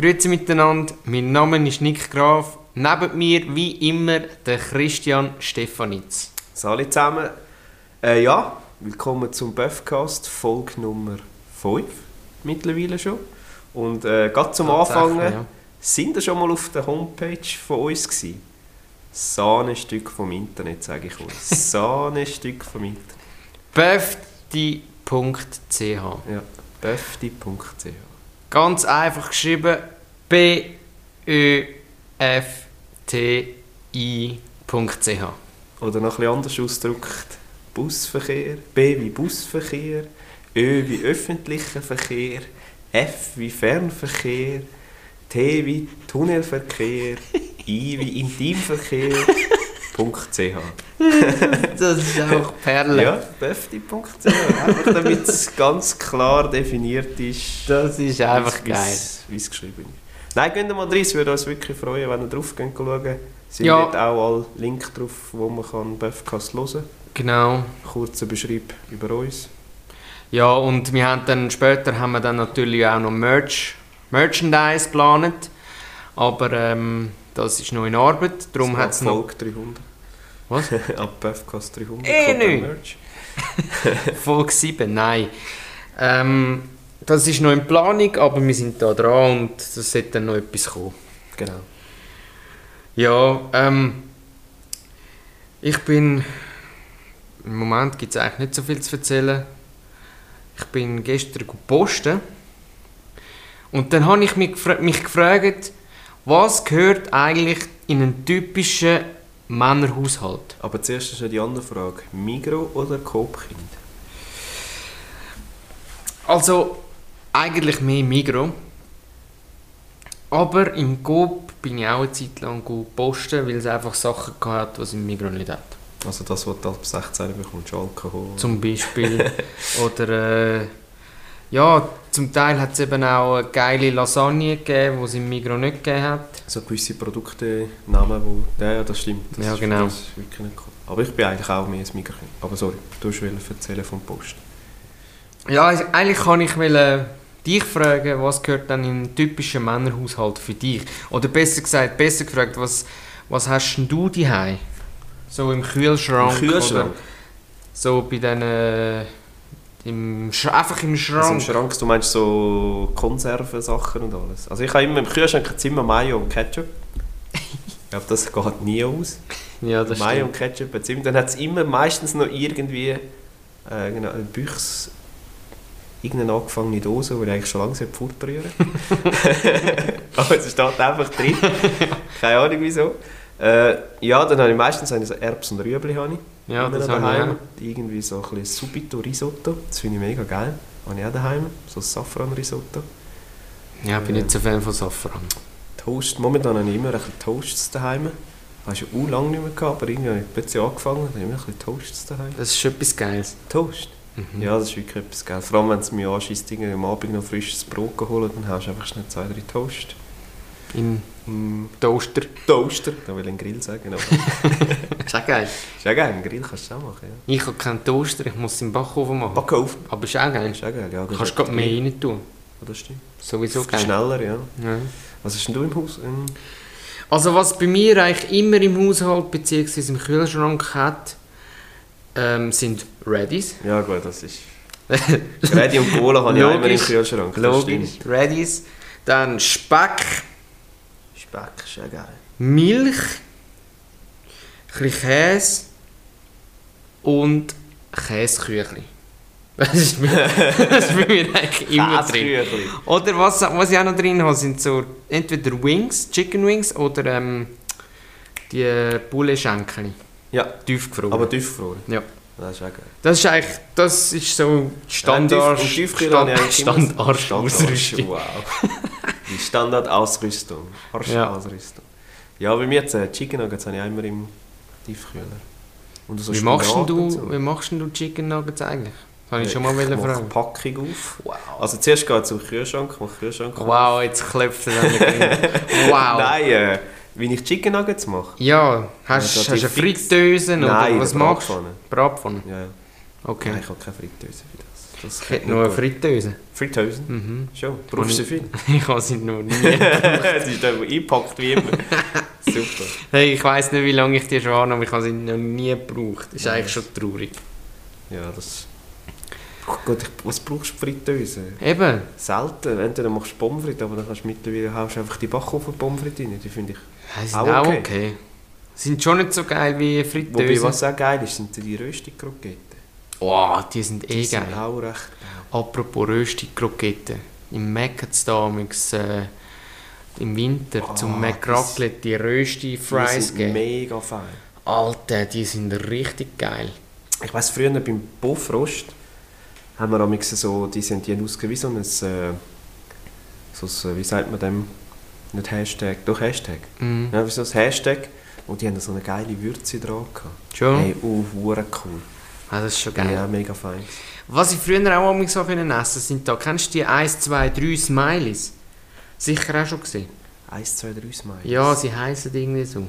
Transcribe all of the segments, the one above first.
Grüezi miteinander, mein Name ist Nick Graf. Neben mir, wie immer, der Christian Stefanitz. Salut zusammen. Äh, ja, willkommen zum Buffcast, Folge Nummer 5 mittlerweile schon. Und äh, gerade zum Anfangen, ja. sind ihr schon mal auf der Homepage von uns gewesen? Sahnestück vom Internet, sage ich euch. Sahnestück vom Internet. Böfti.ch Ja, böfti.ch. Ganz einfach geschrieben. B-Ö-F-T-I.ch Oder noch bisschen anders ausgedrückt, Busverkehr, B wie Busverkehr, Ö wie öffentlicher Verkehr, F wie Fernverkehr, T wie Tunnelverkehr, I wie Intimverkehr, .ch. Das ist auch Perle. Ja, befti.ch. Einfach damit es ganz klar definiert ist. Das ist einfach geil. Wie es geschrieben ist. Nein, gehen mal rein, es würde uns wirklich freuen, wenn ihr drauf geht schauen. Sind Ja. dort auch alle Links drauf, wo man kann Buffcast hören kann. Genau. Kurzer Beschreib über uns. Ja, und wir haben dann später haben wir dann natürlich auch noch Merch, Merchandise geplant. Aber ähm, das ist noch in Arbeit. Darum hat es noch. Folge 300. Was? Ab Buffcast 300 Eh nicht. Merch. Folge 7, nein. Ähm, das ist noch in Planung, aber wir sind da dran und es sollte dann noch etwas kommen. Genau. Ja, ähm, ich bin. Im Moment gibt es eigentlich nicht so viel zu erzählen. Ich bin gestern gepostet und dann habe ich mich, gefra mich gefragt, was gehört eigentlich in einen typischen Männerhaushalt? Aber zuerst ist ja die andere Frage. Migro oder Coop-Kind? Also, eigentlich mehr Migro. Aber im Coop bin ich auch eine Zeit lang gut posten, weil es einfach Sachen hat, die es im Migro nicht hat. Also das, was du ab 16 bekommst, Alkohol. Zum Beispiel. Oder äh, ja, zum Teil hat es eben auch eine geile Lasagne gegeben, die es im Migro nicht gegeben hat. So gewisse Produkte, Namen, wo... Ja, ja, das stimmt. Das Ja, ist- genau. Wirklich nicht cool. Aber ich bin eigentlich auch mehr ein Mikrokind. Aber sorry, du wolltest erzählen vom Post. Ja, eigentlich kann ich wollen dich fragen, was gehört dann in einen typischen Männerhaushalt für dich? Oder besser gesagt, besser gefragt, was, was hast denn du daheim? So im Kühlschrank? Im Kühlschrank? Oder so bei diesen... Im Sch einfach im Schrank? Also im Schrank, du meinst so Konservensachen und alles. Also ich habe immer im Kühlschrank hat's immer Mayo und Ketchup. Ich glaube, das geht nie aus. ja, das Mayo stimmt. und Ketchup hat's immer. Dann hat es immer meistens noch irgendwie äh, genau, ein Büchs irgendeine angefangene Dose, die ich eigentlich schon lange fortrühren Aber es steht einfach drin. Keine Ahnung wieso. Äh, ja, dann habe ich meistens so Erbsen und Rüebli. Habe ich. Ja, das habe ich daheim. auch. Irgendwie so ein bisschen Subito Risotto. Das finde ich mega geil. Habe ich auch daheim. So ein Safran Risotto. Ja, ich bin nicht so Fan von Safran. Toast. Momentan habe ich immer ein bisschen Toasts daheim. Habe ich schon lange nicht mehr gehabt, aber irgendwie habe ich plötzlich angefangen. Dann habe ich immer ein bisschen Toasts daheim. Das ist etwas Geiles. Toast? Mhm. Ja, das ist wirklich etwas geil. Vor allem, wenn es mir anschießt, am Abend noch frisches Brot geholt, dann hast du einfach schnell zwei, drei Toast. Im Im Toaster. Toaster. Da will ich einen Grill sagen. Aber ist auch geil. ist ja geil, einen Grill kannst du auch machen. Ja. Ich habe keinen Toaster, ich muss es im Backofen machen. Backofen. Aber ist auch geil. Ist auch geil, ja. Du kannst gerade mehr rein tun. Ja, das stimmt. Sowieso geil. Schneller, ja. Ja. Was hast denn du im Haus? Ähm, Also was bei mir eigentlich immer im Haushalt bzw. im Kühlschrank hat, ähm, sind Readies. ja gut, das ist... Ready und Cola habe ich auch immer im. Kühlschrank. Logisch. Readies. Dann Speck, Speck ist ja geil. Milch, ein Käse und Käseküchli. Das ist, bei- das ist bei mir eigentlich immer drin. Oder was, was ich auch noch drin habe, sind so entweder Wings, Chicken Wings oder ähm, die Poulet-Schenkel. Ja, Tiefgefroren. aber tiefgefroren. Ja. Das ist auch geil. Das ist eigentlich, das ist so Standard, Ja, Tiefkühl habe ich eigentlich immer- Standard Standard- Ausrüstung. Wow. Die Standardausrüstung. Ja. Ausrüstung. Ja, bei mir jetzt äh, Chicken Nuggets habe ich immer im Tiefkühler. Und so Wie machst, du, so. wie machst du Chicken Nuggets eigentlich? Habe ich Äh, schon mal mache fragen. Packung auf. Wow. Also zuerst geht es zum Kühlschrank, mache Kühlschrank auf. Wow, jetzt klopft er an Wow. Nein, äh, wie ich Chicken Nuggets mache. Ja, hast, Ja, du eine Fritteuse oder Nein, was machst du? Bratpfanne. Ja, ja. Okay. Nein, ich habe keine Fritteuse für das. Das Ich hätte noch eine Fritteuse. Fritteuse? Mhm. Schon. Brauchst du viel? Ich habe sie noch nie. Sie ist da eingepackt wie immer. Super. hey, ich weiss nicht, wie lange ich die schon habe, aber ich habe sie noch nie gebraucht. Das ist Ja. eigentlich schon traurig. Ja, das... Ich, was brauchst du für Fritteuse? Eben. Selten. Entweder machst du Pommes frites, aber dann kannst du mittlerweile haust einfach die Backofen Pommes frites rein. Die finde ich... Sind Auch auch okay. okay. Sind schon nicht so geil wie Wobei, Fritteuse. was auch geil ist, sind die Röstig-Kroketten. Oh, die sind eh Die sind geil. auch recht Apropos Röstig-Kroketten. Im Mac hat es da amigs, äh, im Winter Ah, zum Mac das- Raclette die Rösti-Fries Die sind gegeben. mega fein. Alter, die sind richtig geil. Ich weiss, früher beim Buffrost haben wir amigs so, die sind die ausgegeben wie so ein, äh, so ein, wie sagt man dem, nicht Hashtag, doch Hashtag. Mhm. Ja, so ein Hashtag und die haben so eine geile Würze dran gehabt. Schon? Hey, oh, cool. Ah, das ist schon geil. Ja, mega fein. Was ich früher auch amigs so essen sind da, kennst du die 1, 2, 3 Smileys? Sicher auch schon gesehen. 1, 2, 3 Smile. Ja, sie heißen irgendwie so.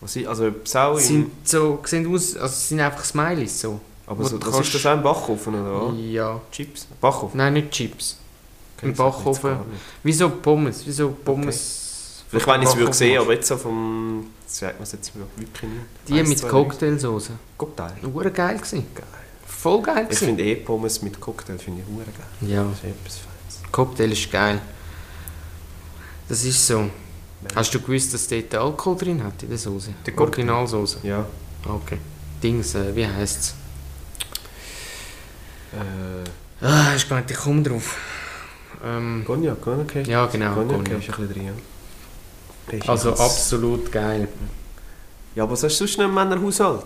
Was also Sau Sie im, sind so, sehen aus, also sie sind einfach Smileys so. aber so, du was kannst- ist das auch im Backofen oder? Ja. Chips? Backofen? Nein, nicht Chips. Okay, Im das Backofen. gar nicht. Wie so Pommes, wie so Pommes. Vielleicht wenn ich es würde sehen, aber jetzt so vom... Sagt man jetzt wirklich nicht. Die Eins, mit Cocktailsoße. Cocktail. Hure geil gewesen. Geil. Voll geil Ich gewesen. finde eh Pommes mit Cocktail finde ich hure geil. Ja, Das ist etwas Feines. Cocktail ist geil. Das ist so. Hast du gewusst, dass dort Alkohol drin hat in der Soße? Cocktail? Originalsoße. Ja. Okay. Dings, äh, wie heisst es? Äh, Ah, hast gar nicht, ich komme drauf. Ähm, Cognac okay. ja, genau. Cognac Cognac. ist ein bisschen drin, ja. Ist Also absolut geil. Ja, aber was hast du sonst noch im Männerhaushalt?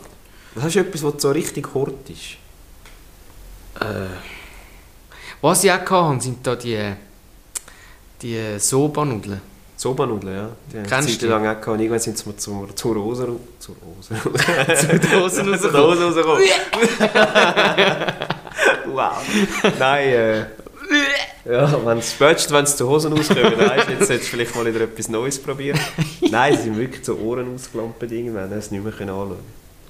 Was hast du etwas, was so richtig hart ist? Äh, was ich auch hatte, sind da die, die Soba-Nudeln. Soba-Nudeln, ja. Die Kennst du die? lang auch gehabt. Und irgendwann sind sie zur, zur Rose... ru- Zur Rose... Zur rausgekommen. Rose rausgekommen. wow. Nein, äh... Ja, wenn's, spätestens wenn sie zu Hosen rauskommen, weißt, jetzt solltest du vielleicht mal wieder etwas Neues probieren. Nein, sie sind wirklich so Ohren ausgelampert irgendwann, haben es nicht mehr anschauen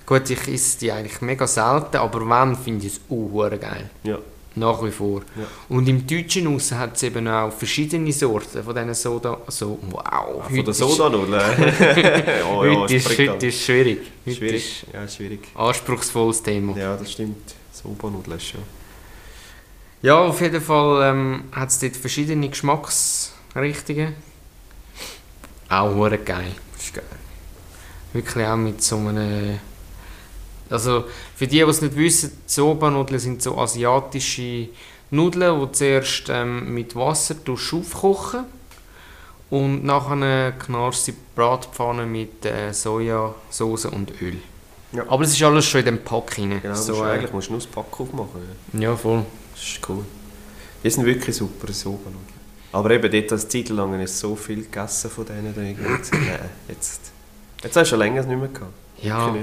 Gut, ich esse die eigentlich mega selten, aber wenn, finde ich es auch geil. Ja. Nach wie vor. Ja. Und im Deutschen raus hat es eben auch verschiedene Sorten von diesen Soda. So, wow. Ah, Von der ist- Soda-Nudel. oh ja, heute, ist, heute ist schwierig. Heute Schwierig. ist Ja, schwierig. anspruchsvolles Thema. Ja, Ja, das stimmt. Soba-Nudeln ist schon. Auf jeden Fall ähm, hat es dort verschiedene Geschmacksrichtungen. Auch hure geil. ist geil. Wirklich auch mit so einem... Also für die, die es nicht wissen, Soba-Nudeln sind so asiatische Nudeln, die zuerst ähm, mit Wasser aufkochen und nachher knarrst die Bratpfanne mit äh, Sojasauce und Öl. Ja. Aber es ist alles schon in dem Pack rein. Genau, so, musst du, äh, eigentlich musst du nur das Pack aufmachen. Ja. ja, voll. Das ist cool. Die sind wirklich super, Soba-Nudeln. Aber eben dort, als Zeit lang ist so viel gegessen von denen. Da irgendwie gesagt, Nein, jetzt... Jetzt hast du schon länger nicht mehr gehabt. Ja,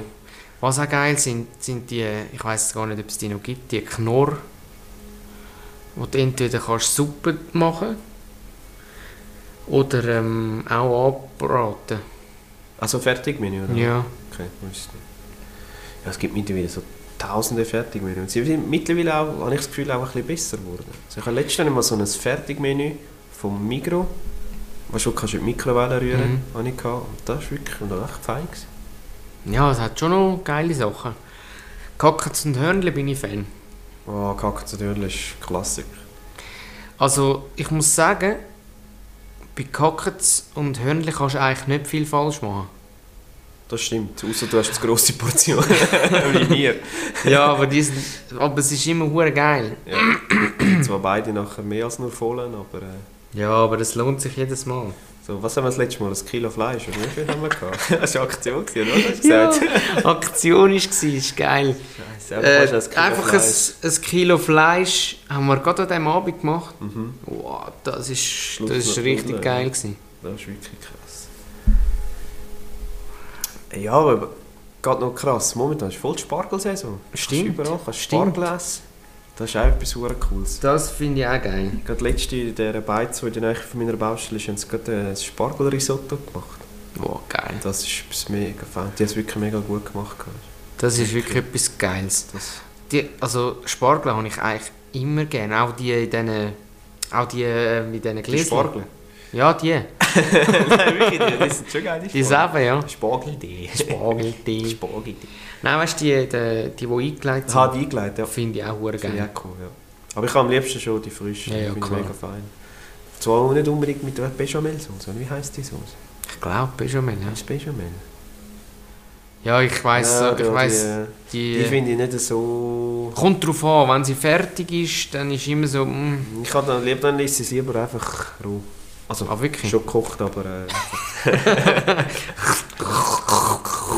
was auch geil sind, sind die, ich weiß gar nicht, ob es die noch gibt, die Knorr, wo du entweder kannst Suppe machen oder ähm, auch anbraten. Also Fertigmenü, oder? Ja. Okay, wusste. Ja, es gibt mittlerweile so tausende Fertigmenü. Und sie sind mittlerweile auch, habe ich das Gefühl, auch ein bisschen besser geworden. Also ich habe letztens mal so ein Fertigmenü vom Migro, was du kannst in die Mikrowelle rühren, Mhm. habe ich gehabt. Und das war wirklich noch echt fein. Gewesen. Ja, es hat schon noch geile Sachen. Kackens und Hörnle bin ich Fan. Oh, Kacke zu Dörle ist Klassiker. Also, ich muss sagen, bei Kackens und Hörnle kannst du eigentlich nicht viel falsch machen. Das stimmt, außer du hast eine grosse Portion, wie mir. Ja, aber, die sind, aber es ist immer hure geil. Ja. Zwar beide nachher mehr als nur vollen, aber... Äh, Ja, aber das lohnt sich jedes Mal. so, was haben wir das letzte Mal? Ein Kilo Fleisch, oder wie viel haben wir gehabt? Das war eine Aktion, oder? Hast du Ja? Aktion war, ist geil. Scheisse, aber Äh, ein Kilo einfach Fleisch. ein, ein Kilo Fleisch haben wir gerade an diesem Abend gemacht. Mhm. Wow, das ist, Schluss das ist richtig geil. Gewesen. Das ist wirklich krass. Ja, aber geht noch krass. Momentan ist voll die Spargelsaison. Stimmt, Kannst überall kannst stimmt. Spargel essen. Das ist auch etwas sehr Cooles. Das finde ich auch geil. Gerade letzte in dieser Beiz, die in der Nähe von meiner Baustelle ist, haben sie gerade ein Spargelrisotto gemacht. Wow, geil. Das ist etwas mega fein. Die haben es wirklich mega gut gemacht. Das ist wirklich etwas Geiles. Das, Die, also Spargel habe ich eigentlich immer gerne. Auch die in diesen, auch die äh, mit diesen Die Gläschen. Spargel. Ja, die. Nein, wirklich, die, die sind schon geil, die Die selber, ja. Spargel-Tee. Spargeltee. Spargel-Tee. Nein, weißt du, die, die, die, die eingelegt sind, Hat eingelegt, ja. finde ich auch hure Finde ich geil. auch cool, ja. Aber ich habe am liebsten schon die frischen, Ja, ja, die finde mega fein. Zwar auch nicht unbedingt mit der Bechamel-Sauce, wie heisst die Sauce? Ich glaube, Bechamel, ja. Das ist Bechamel. Ja, ich weiss, ja, ich ja, weiss, Die, die, die finde ich nicht so... kommt drauf an, wenn sie fertig ist, dann ist immer so, mm, Ich habe dann lieber, dann isst sie lieber einfach roh. Also, ah wirklich? schon gekocht, aber... Äh,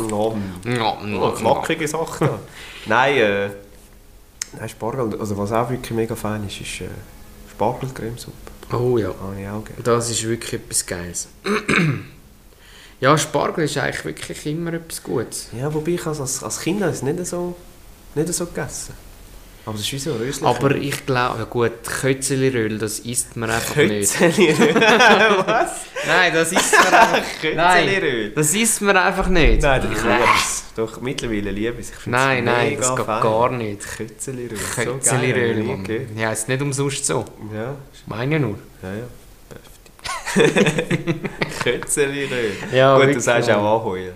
Nom. Oh, knackige Sache da. Nein, äh, nein, Spargel, also was auch wirklich mega fein ist, ist äh, Spargelcremesuppe. Oh ja, Habe ich auch gerne. das ist wirklich etwas Geiles. ja, Spargel ist eigentlich wirklich immer etwas Gutes. Ja, wobei ich als, als, als Kind es nicht so, nicht so gegessen. Aber es ist wie so ein Rösli. Aber ich glaube, ja gut, Kötzeliröl, das isst man einfach nicht. Kötzeliröl. Was? Nein, das isst man einfach Kötzeliröl? Das isst man einfach nicht. Nein, ich liebe es. Doch, mittlerweile liebe ich es. Nein, nein, das geht fein. gar nicht. Kötzeliröl. so geil. Ja, ist nicht umsonst so. Ja, Meine ja nur. ja, ja. Heftig. Kötzeliröl. Ja, Gut, du sagst auch anheuern.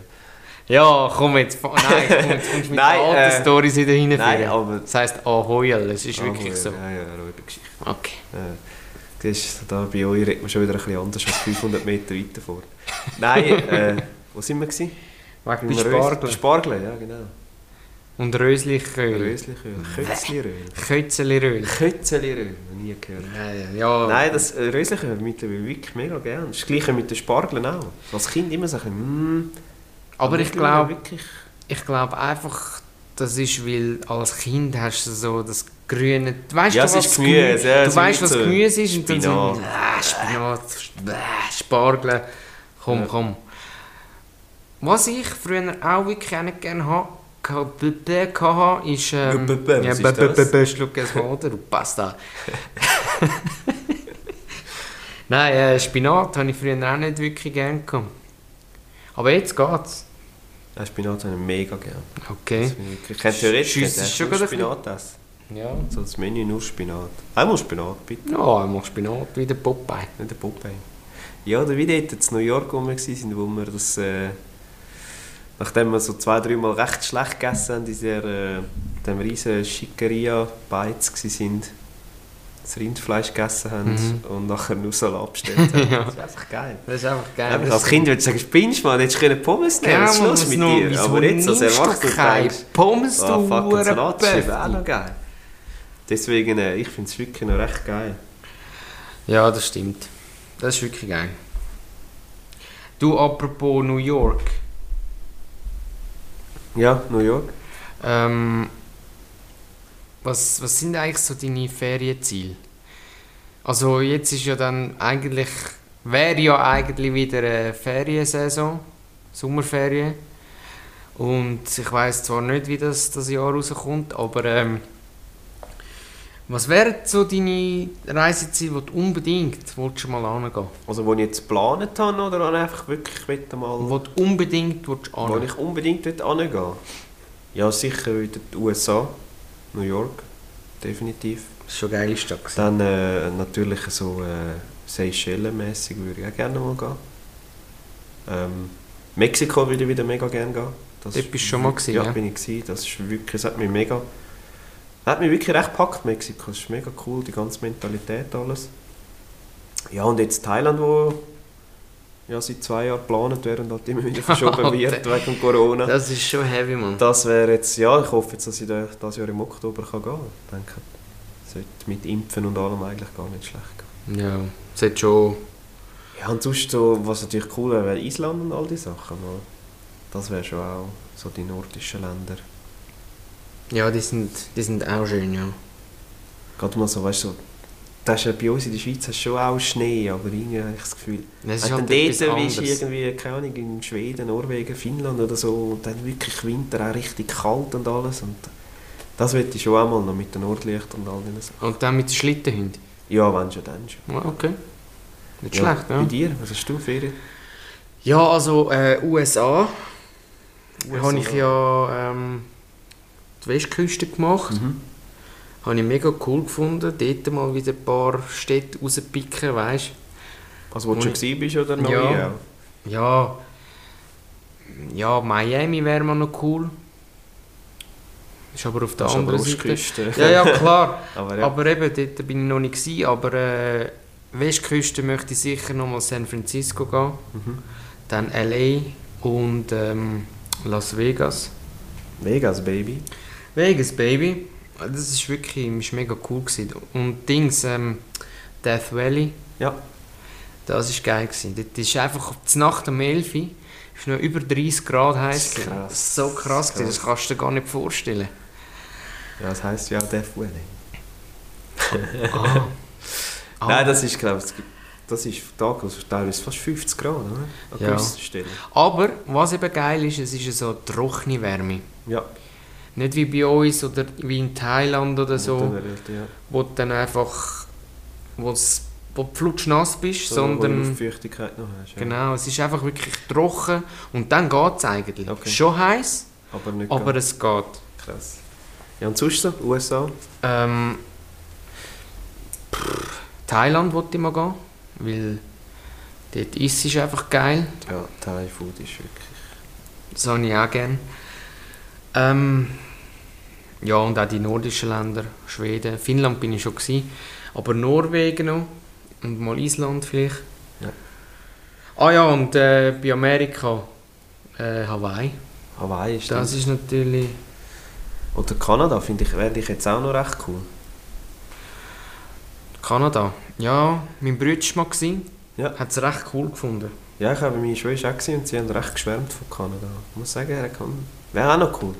Ja, komm jetzt. Nein, komm, jetzt kommst du mit Nein, den alten äh, Stories wieder Nein, hineinführen. aber... Das heisst Ahoyal, es ist wirklich Anheuern, so. Ja, ja, Räubergeschichte. Okay. Das ist, da bei euch redet man schon wieder ein bisschen anders als 500 Meter weiter vor. Nein, äh, wo sind wir gewesen? Wegen bei Spargel. Spargel, ja genau. Und Röslichöl. Röslichöl. Kötzliröl. Kötzeliröl, noch nie gehört. Nein, ja. Nein, das äh, Röslichöl mittlerweile wirklich mega gern. Das gleiche mit den Spargeln auch. Als Kind immer so ein bisschen, mm, aber ich glaube, wirklich... ich glaube einfach, das ist, weil als Kind hast du so das grüne... Du weißt Ja, es was ist das Gemüse, ja, Du weißt, was so Gemüse ist und dann so... Spinat. Äh, Spinat, äh, Spargel. Komm, Ja. komm. Was ich früher auch wirklich auch nicht gerne hatte, hatte, ist... Ähm, ja, b- Schluck es Water, du Pasta. Nein, äh, Spinat habe ich früher auch nicht wirklich gerne gehabt. Aber jetzt geht's. Ja, Spinat habe ich mega gern. Okay. Ich könnte theoretisch ich schon gerade Spinat essen. Ja. So das Menü nur Spinat. Einmal Spinat, bitte. Ja, einmal Spinat, wie der Popeye. Nicht der Popeye. Ja, oder wie dort in New York, wo wir waren, wo wir das... Äh, nachdem wir so zwei, dreimal recht schlecht gegessen haben, in dieser, äh, dem riesen Schickeria-Beiz waren, das Rindfleisch gegessen haben Mhm. und nachher nur Salat bestellt haben. Ja. Das ist einfach geil. Das ist einfach geil. aber als Kind würde ich sagen, spinnst du mal, hättest du können Pommes nehmen was ist los mit dir? Aber jetzt als Erwachsener denkst Pommes, ah, du fuck, ein Salat ist eben auch noch geil. Deswegen, äh, ich finde es wirklich noch recht geil. Ja, das stimmt. Das ist wirklich geil. Du, apropos New York. Ja, New York. Ähm, was, was sind eigentlich so deine Ferienziele? Also jetzt ist ja dann eigentlich, wäre ja eigentlich wieder eine Feriensaison, Sommerferien. Und ich weiß zwar nicht, wie das das Jahr rauskommt, aber ähm, was wären so deine Reiseziele, die du unbedingt willst, mal angehen Also, wo ich jetzt geplant habe, oder einfach wirklich will mal... Wo du unbedingt willst Wo angehen ich unbedingt will hingehen Ja, sicher wieder die USA, New York, definitiv. Das ist schon geile Stadt. gewesen. Dann äh, natürlich so äh, Seychellen-mässig würde ich auch gerne mal gehen. Ähm, Mexiko würde ich wieder mega gerne gehen. Das Dort bist du schon mal gewesen, ja? ja? bin ich gewesen. Das ist wirklich, das hat mich mega... Hat mich wirklich recht gepackt, Mexiko. Das ist mega cool, die ganze Mentalität, alles. Ja, und jetzt Thailand, wo ja, seit zwei Jahren geplant wird und halt immer wieder verschoben wird wegen Corona. Das ist schon heavy, man. Das wäre jetzt, ja, ich hoffe jetzt, dass ich da, das Jahr im Oktober kann gehen kann. Ich denke, es sollte mit Impfen und allem eigentlich gar nicht schlecht gehen. Ja, es hat schon... Ja, und sonst so, was natürlich cool wäre, wäre Island und all die Sachen. aber Das wäre schon auch so die nordischen Länder. Ja, die sind, die sind auch schön, ja. Gerade mal so, weißt du, so, das ist ja bei uns in der Schweiz hast du schon auch Schnee, aber irgendwie habe ich das Gefühl, Es wenn ist halt dort bist, irgendwie, keine Ahnung, in Schweden, Norwegen, Finnland oder so, und dann wirklich Winter auch richtig kalt und alles. Und das würde ich schon auch mal noch mit den Nordlichtern und all diesen Sachen. Und dann mit den Schlittenhunden. Ja, wenn schon, dann schon. Ja, okay. Nicht Ja, schlecht, Bei ja. dir, was hast du Ferien? Ja, also äh, USA. USA. habe ich ja ähm, die Westküste gemacht. Mhm. Habe ich mega cool gefunden. Dort mal wieder ein paar Städte rauspicken, weißt Also wo du schon bist oder noch Ja. Ja. Ja, Miami wäre mal noch cool. Ist aber auf der Das anderen Seite. Ja, ja, klar. aber ja. Aber eben, dort bin ich noch nicht gewesen, aber äh, Westküste möchte ich sicher noch mal San Francisco gehen. Mhm. Dann L.A. und ähm, Las Vegas. Vegas, Baby. Vegas, Baby. Das ist wirklich ist mega cool gewesen. Und Dings, ähm, Death Valley, Ja. das ist geil gewesen. Dort ist einfach die Nacht um 11 Uhr, ist noch über 30 Grad heiß. Das ist gewesen. krass. So krass, gewesen, Krass. das kannst du dir gar nicht vorstellen. Ja, das heisst ja Death Valley. Ah. Ah. Nein, das ist, glaube ich, das ist Tag, also teilweise fast 50 Grad, oder? An Ja. gewissen Stellen. Aber was eben geil ist, es ist eine so trockene Wärme. Ja. Nicht wie bei uns oder wie in Thailand oder so, wird, ja. wo du dann einfach wo's, wo du flutschnass bist, So, wo du sondern Luftfeuchtigkeit noch hast. Ja. genau, es ist einfach wirklich trocken und dann geht es eigentlich. Okay. Schon heiß, Aber nicht aber ganz es geht. krass. Ja, und sonst so? USA? Ähm, pff, Thailand wollte ich mal gehen, weil dort ist es einfach geil. Ja, Thai Food ist wirklich... Das habe ich auch gerne. Ähm, ja, und auch die nordischen Länder, Schweden, Finnland bin ich schon gewesen, aber Norwegen noch und mal Island vielleicht. Ja. Ah ja, und äh, bei Amerika äh, Hawaii. Hawaii ist Das das. ist natürlich... Oder Kanada, finde ich, wäre ich jetzt auch noch recht cool. Kanada. Ja, mein Bruder war mal, Ja. hat es recht cool gefunden. Ja, ich habe meine Schwester auch gesehen und sie haben recht geschwärmt von Kanada. Ich muss sagen, er kann... wäre auch noch cool.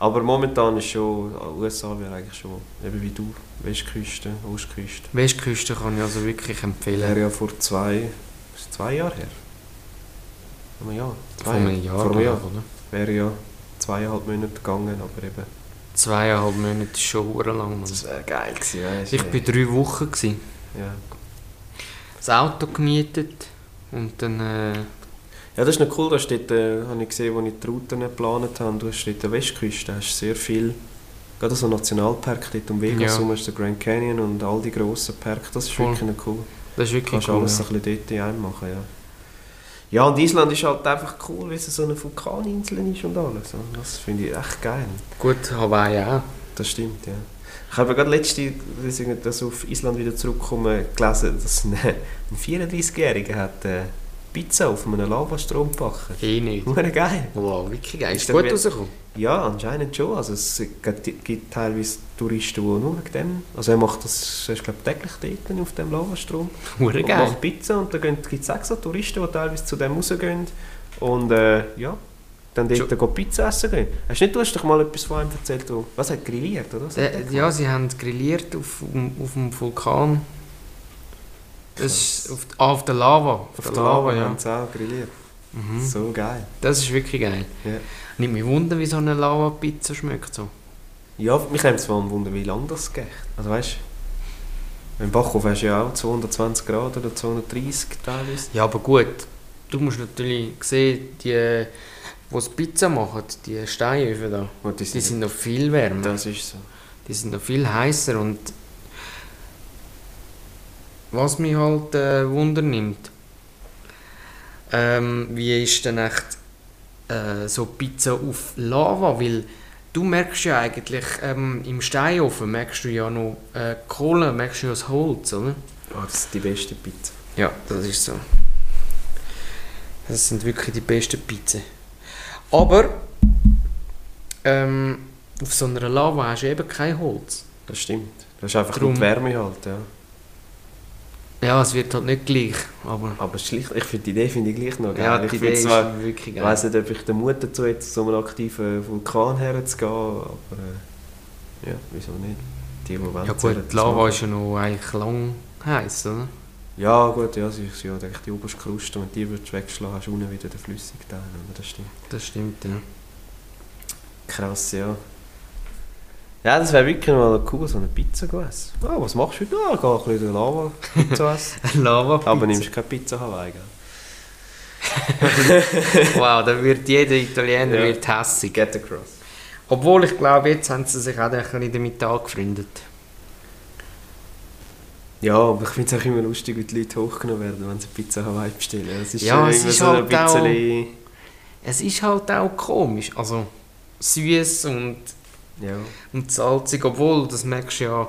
Aber momentan ist schon, USA wäre eigentlich schon, eben wie du, Westküste, Ostküste. Westküste kann ich also wirklich empfehlen. Wäre ja vor zwei, zwei Jahren her? Vor einem Jahr? Vor einem Jahr, Vor einem Jahr. oder? Wäre ja zweieinhalb Monate gegangen, aber eben... Zweieinhalb Monate ist schon lang. Mann. Das wäre geil gewesen, weißt Ich war drei Wochen. Gewesen. Ja. Das Auto gemietet und dann... Äh, Ja, das ist noch cool, da steht, äh, habe ich gesehen, als ich die Routen geplant habe, du hast dort der Westküste, hast sehr viel, gerade so Nationalpark dort um Vegas Ja. herum, du den Grand Canyon und all die grossen Parks, das ist Voll. wirklich noch cool. das ist wirklich kannst cool. alles ja. ein bisschen dort in einem machen, ja. Ja, und Island ist halt einfach cool, weil es so eine Vulkaninsel ist und alles. und Das finde ich echt geil. Gut, Hawaii auch. Das stimmt, ja. Ich habe gerade letzte, dass ich auf Island wieder zurückkomme, gelesen, dass ein, ein 34-Jähriger hat äh, Pizza auf einem Lavastrom gebacken. Eh nicht. Hure geil. Wow, wirklich geil. Ist Ist gut rausgekommen? Ja, anscheinend schon. Also es gibt, gibt teilweise Touristen, die nur wegen dem... Also er macht das, ist glaube täglich dort auf dem Lavastrom. Hure geil. macht Pizza und da gibt es extra Touristen, die teilweise zu dem rausgehen. Und äh, ja, dann dort gehen Pizza essen gehen. Hast du nicht, du hast doch mal etwas von einem erzählt, wo, was hat grilliert, oder? Hat Äh, ja, sie haben grilliert auf, auf dem Vulkan. Das ist auf, ah, auf der Lava. Auf, Auf der Lava haben sie auch grilliert. Mhm. So geil. Das ist wirklich geil. Ja. Nicht mich wundern, wie so eine Lava-Pizza schmeckt. So. Ja, mich nimmt es vor allem Wunder, wie lange das geht. Also weißt du, im Bachhof hast du ja auch 220 Grad oder 230 teilweise. Ja, aber gut. Du musst natürlich sehen, die, die Pizza machen, die Steinöfen da, Und die die sind noch viel wärmer. das ist so. Die sind noch viel heißer und was mich halt äh, Wunder nimmt, ähm, wie ist denn echt äh, so Pizza auf Lava, weil du merkst ja eigentlich ähm, im Steinofen merkst du ja noch äh, Kohle, merkst du ja das Holz, oder? Oh, das ist die beste Pizza. Ja, das ist so. Das sind wirklich die besten Pizzen. Aber ähm, auf so einer Lava hast du eben kein Holz. Das stimmt. Das ist einfach Drum- nur die Wärme halt, ja. Ja, es wird halt nicht gleich, aber... Aber schlicht, ich finde die Idee finde ich gleich noch geil. Ja, ich die finde Idee zwar, ist wirklich ich geil. weiss nicht, ob ich den Mut dazu hätte, zu so einem aktiven Vulkan herzugehen, aber äh, ja, wieso nicht? Die, die wollen, ja gut, die Lava ist ja noch eigentlich lang heiß, oder? Ja gut, ja, sie ist ja denke ich, die oberste Kruste, wenn die würdest wegschlagen, hast du unten wieder den flüssigen Teil, oder? das stimmt. Das stimmt, ja. Krass, ja. Ja, das wäre wirklich mal cool, so eine Pizza zu essen. Ah, was machst du heute? Ah, gehe ein bisschen Lava-Pizza essen. lava Aber nimmst keine Pizza Hawaii? Wow, da wird jeder Italiener Ja. wird hässig. Get across. Obwohl ich glaube, jetzt haben sie sich auch ein bisschen damit angefreundet. Ja, aber ich finde es auch immer lustig, wie die Leute hochgenommen werden, wenn sie Pizza Hawaii bestellen. Es ist Ja, es immer ist so halt ein bisschen... Es ist halt auch komisch. Also süß und, Ja. und salzig, obwohl, das merkst du ja,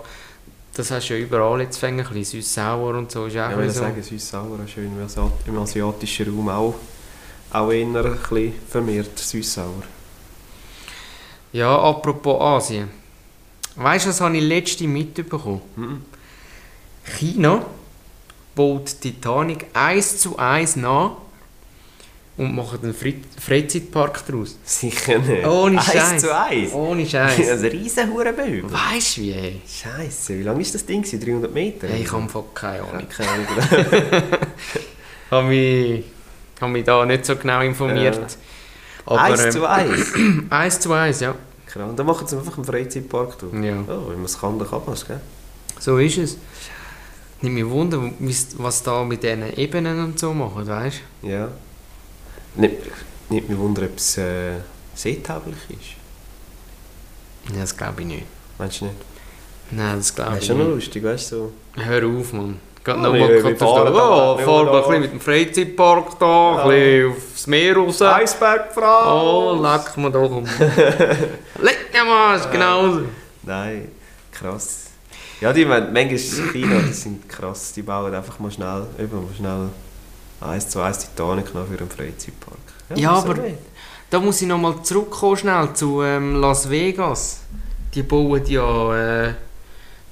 das hast du ja überall jetzt fängt, ein bisschen süß-sauer und so. Ist auch Ja, ich würde bisschen sagen, süß-sauer ist schön, im, Asiat im asiatischen Raum auch, auch eher ein bisschen vermehrt süß-sauer. so. Ja, apropos Asien. Weißt du, was habe ich letzte mitbekommen? Mhm. China baut Titanic eins zu eins nach und macht einen Fre Freizeitpark daraus. Sicher nicht. Ohne Eins Scheiß. zu eins. Ohne Das Scheiß. ist ein riesen Hurenbügel. weißt du wie? Ey? Scheiße, wie lang ist das Ding? gewesen? 300 Meter? Hey, ich habe keine Ahnung. keine Ahnung. habe mich, habe mich da nicht so genau informiert. Aber, eins zu ähm, eins. eins zu eins, ja. Krass. Und dann machen sie einfach einen Freizeitpark drauf. ja. Oh, wenn man es kann, dann kann man es, gell? So ist es. Nicht mich wunder, wie's- was da mit diesen Ebenen und so machen, weißt Ja. Nicht, nicht mich wundern, ob es äh, seetauglich ist. Ja, das glaube ich nicht. Meinst du nicht? Nein, das glaube Das ich ist schon noch nicht. lustig, weißt du? So. Hör auf, Mann. Geht Oh, noch wie- mal wie kurz fahren da? Oh, fahren wir ein bisschen mit dem Freizeitpark da, ein bisschen aufs Meer raus. Eisbergfrau! Oh, leck mir doch um. leck mir mal, ist genauso. Nein, krass. Ja, die man- manchmal ist China, die sind krass. Die bauen einfach mal schnell, eben mal schnell eins zu eins Titanic nach für einen Freizeitpark. Ja, wieso aber- nicht? Da muss ich nochmal zurückkommen schnell zu ähm, Las Vegas. Die bauen ja äh,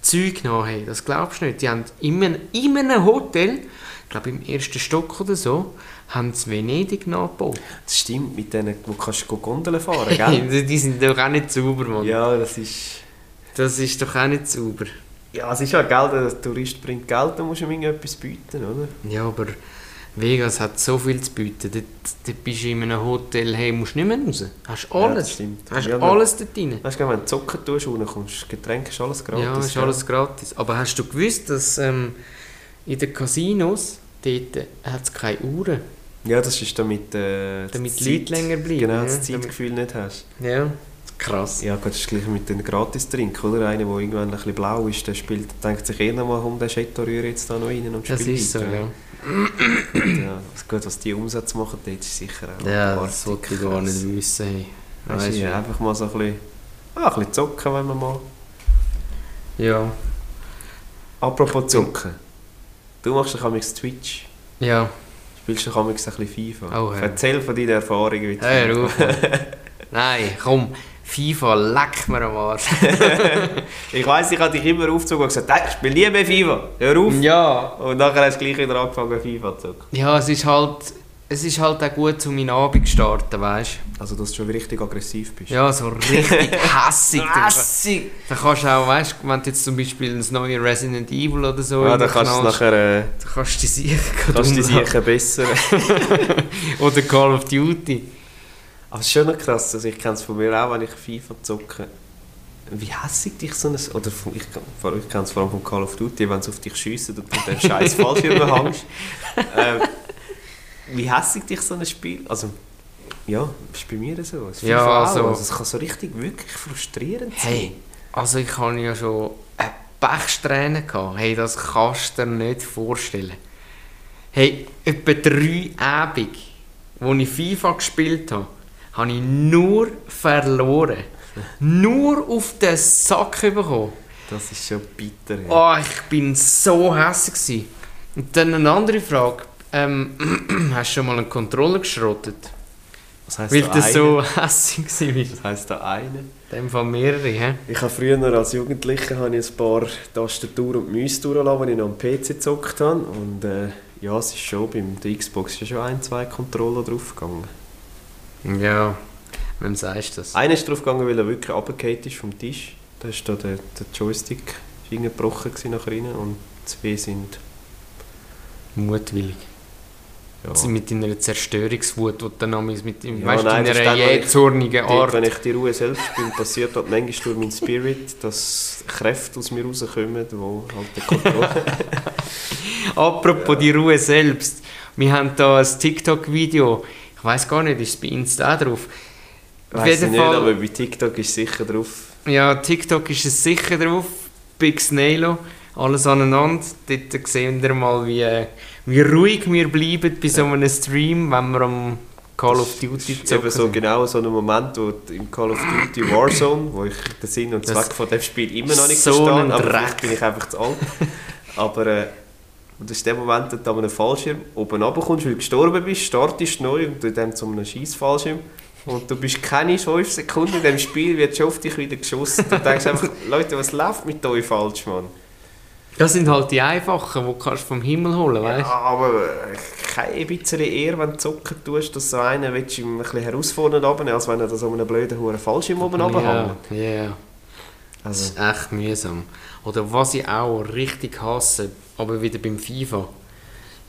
Zeug nach, hey, das glaubst du nicht. Die haben in einem, in einem Hotel, ich glaube im ersten Stock oder so, haben sie Venedig nachgebaut. Das stimmt, mit denen, wo kannst du Gondeln fahren, gell? die sind doch auch nicht sauber, Mann. ja, das ist... Das ist doch auch nicht sauber. Ja, es ist ja Geld, der Tourist bringt Geld, dann musst du ihm etwas bieten, oder? Ja, aber Vegas hat so viel zu bieten. Dort, dort bist du in einem Hotel, hey, musst nicht mehr raus. Hast Ja, alles. stimmt. hast Ja, alles dort drin. Weißt du, wenn du zocken tust, rauskommst, Getränke ist alles gratis. ja, ist gell? alles gratis. Aber hast du gewusst, dass ähm, in den Casinos dort hat es keine Uhren, Ja, das ist damit... Äh, damit die Leute länger bleiben. Genau, ja, das damit- Zeitgefühl nicht hast. Ja, krass. Ja, gut, das ist gleich mit dem Gratis-Drink, oder? Einer, der irgendwann ein bisschen blau ist, der spielt, denkt sich eh noch mal, um den Chateau-Rühr jetzt da noch rein und Das spielt ist so, ja. Ja. was- Gut, was die Umsätze machen, dort ist sicher auch Ja, abartig das wollte ich gar nicht wissen. Hey. Weißt du, ja, einfach mal so ein bisschen, ah, ein bisschen zocken, wenn man mal... ja. Apropos zocken. Du machst doch amigs Twitch. Ja, Spielst du amigs ein bisschen FIFA. Oh, ja. Erzähl von deinen Erfahrungen mit FIFA. Mann. Nein, komm, FIFA, leck mir am Arsch. Ich weiss, ich habe dich immer aufgezogen und gesagt, «Hey, ich spiele nie mehr FIFA, hör auf! Ja, Und nachher hast du gleich wieder angefangen FIFA zu zocken. ja, es ist halt, es ist halt auch gut, um meinen Abend zu starten, weißt Also, dass du schon richtig aggressiv bist. du? Ja, so richtig hässig. Du Hässig! Dann kannst du auch, weißt du, wenn du jetzt zum Beispiel ein neues Resident Evil oder so Ja, dann kannst du nachher äh, dann kannst du die sicher kannst du die sicher besser. Oder Call of Duty. Aber es ist schon noch krass, also ich kenne es von mir auch, wenn ich FIFA zocke. Wie hässig dich so ein... Oder von, ich, ich kenne es vor allem von Call of Duty, wenn sie auf dich schiessen und du den scheiß Fallschirm hängst. Ähm, wie hässig dich so ein Spiel... Also, ja, ist bei mir so. Das Ja, also- also, es kann so richtig wirklich frustrierend sein. Hey, also ich habe ja schon eine Pechsträhne gehabt. Hey, das kannst du dir nicht vorstellen. Hey, etwa drei Abende, wo ich FIFA gespielt habe, habe ich nur verloren. nur auf den Sack bekommen. Das ist schon bitter. Ja. Oh, ich bin so hässlich. Und dann eine andere Frage. Ähm, hast du schon mal einen Controller geschrottet? Was heisst Weil da du eine? so hässlich warst. Was heisst da eine? In dem Fall mehrere, hä? Ich habe früher als Jugendlicher habe ich ein paar Tastatur und Mäuse durchgelassen, als ich noch am PC gezockt habe. Und äh, ja, es ist schon, beim der Xbox ist schon ein, zwei Controller draufgegangen. Ja, wem sagst du das? Einer ist draufgegangen, weil er wirklich runtergefallen ist vom Tisch. Da ist da der, der Joystick gebrochen nachher rein und zwei sind... Mutwillig. Ja, Mit deiner Zerstörungswut, die du dann amigs mit Ja, weißt, nein, deiner dann, wenn ich- jähzornigen Art. wenn ich die Ruhe selbst bin, passiert hat manchmal durch meinen Spirit, dass Kräfte aus mir rauskommen, die halt Kontrolle... Apropos die Ruhe selbst. Wir haben da ein TikTok-Video. Ich weiß gar nicht, ist es bei Insta auch drauf? Auf Weiss ich nicht, Fall. aber bei TikTok ist sicher drauf. Ja, TikTok ist es sicher drauf. Big Snailo. alles aneinander. Dort sehen wir mal, wie, wie ruhig wir bleiben bei so einem Stream, wenn wir am Call of Duty Das ist eben so genau so ein Moment, wo im Call of Duty Warzone, wo ich den Sinn und Das- Zweck von dem Spiel immer noch nicht so verstanden ein aber bin ich einfach zu alt. aber äh, das ist der Moment, wo du an einem Fallschirm oben runterkommst, weil du gestorben bist, startest neu und du dann zu einem Schießfallschirm und du bist keine 5 Sekunden in dem Spiel, wird schon auf dich wieder geschossen. Du denkst einfach, Leute, was läuft mit euch falsch, Mann? Das sind halt die einfachen, die kannst du vom Himmel holen, weißt Ja, aber äh, kein bisschen eher, wenn du zocken tust, dass so einen willst du ein bisschen herausfordern runternehmen, als wenn er da so einen blöden Huren Fallschirm oben Ja, runterhängt. ja. Das Also, ist echt mühsam. Oder was ich auch richtig hasse, aber wieder beim FIFA,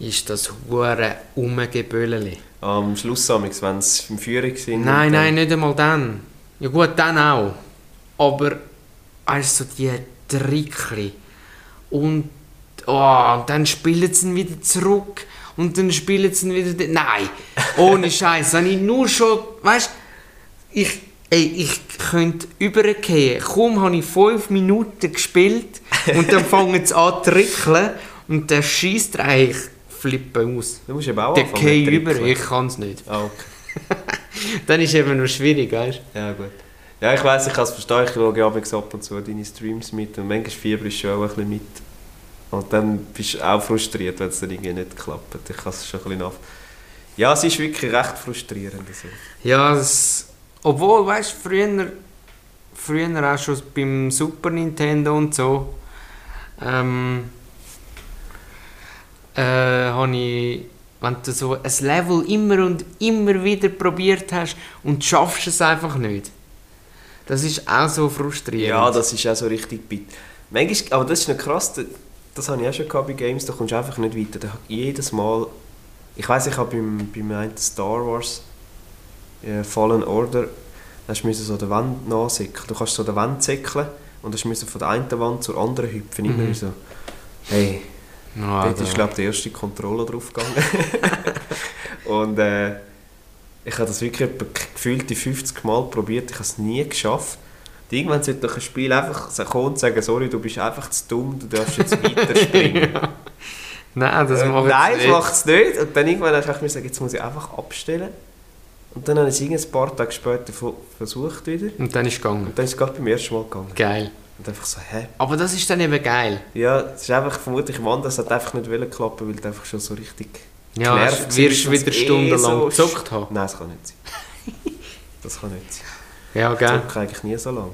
ist das hure Umgebölleli. am Schluss, wenn sie im Führung sind. Nein, nein, nicht einmal dann. Ja gut, dann auch. Aber also die Trickli. Und, oh, und dann spielen sie ihn wieder zurück. Und dann spielen sie ihn wieder... de- Nein, ohne Scheiß. Wenn ich nur schon... Weißt ich, ey, ich könnte übergehen. Kaum habe ich fünf Minuten gespielt und dann fangen sie an zu trickeln und der schießt ich flippe aus. Du musst eben auch Der geht über, ich kann es nicht. Ah, okay. Dann ist eben noch schwierig, weißt Ja, gut. Ja, ich weiss, ich kann es verstehen. Ich schaue abends ab und zu deine Streams mit und manchmal fieberst du auch ein bisschen mit. Und dann bist du auch frustriert, wenn es dann irgendwie nicht klappt. Ich kann es schon ein bisschen nach... Ja, es ist wirklich recht frustrierend. Also. Ja, es, obwohl, weißt du, früher, früher auch schon beim Super Nintendo und so, ähm, äh, habe ich, wenn du so ein Level immer und immer wieder probiert hast und schaffst es einfach nicht. Das ist auch so frustrierend. Ja, das ist auch so richtig bit. Manchmal, aber das ist noch krass, da- das habe ich auch schon gehabt bei Games, da kommst du einfach nicht weiter. Da, jedes Mal, ich weiß ich habe beim, beim Star Wars äh, Fallen Order, hast du so der Wand nachsäckeln. Du kannst so der Wand säckeln und hast müssen von der einen Wand zur anderen hüpfen. Immer Mhm. so, hey, Ja, dort ist glaube ich der erste Controller drauf gegangen. und äh, ich habe das wirklich gefühlt die 50 Mal probiert, ich habe es nie geschafft. Und Irgendwann sollte doch ein Spiel einfach kommen und sagen, sorry, du bist einfach zu dumm, du darfst jetzt weiterspringen. Nein, das Äh, macht Nein, es das nicht. macht es nicht. Und dann irgendwann habe ich mir gesagt, jetzt muss ich einfach abstellen. Und dann habe ich es ein paar Tage später versucht wieder. Und dann ist es gegangen. Und dann ist es gerade beim ersten Mal gegangen. Geil. Und einfach so, hä? Aber das ist dann eben geil. Ja, es ist einfach vermutlich anderen, es hat einfach nicht wollen klappen, weil du einfach schon so richtig Ja, genervt wirst du es wieder eh stundenlang so gezockt haben. Nein, das kann nicht sein. Das kann nicht sein. Ja, Ich gell? zocke eigentlich nie so lange.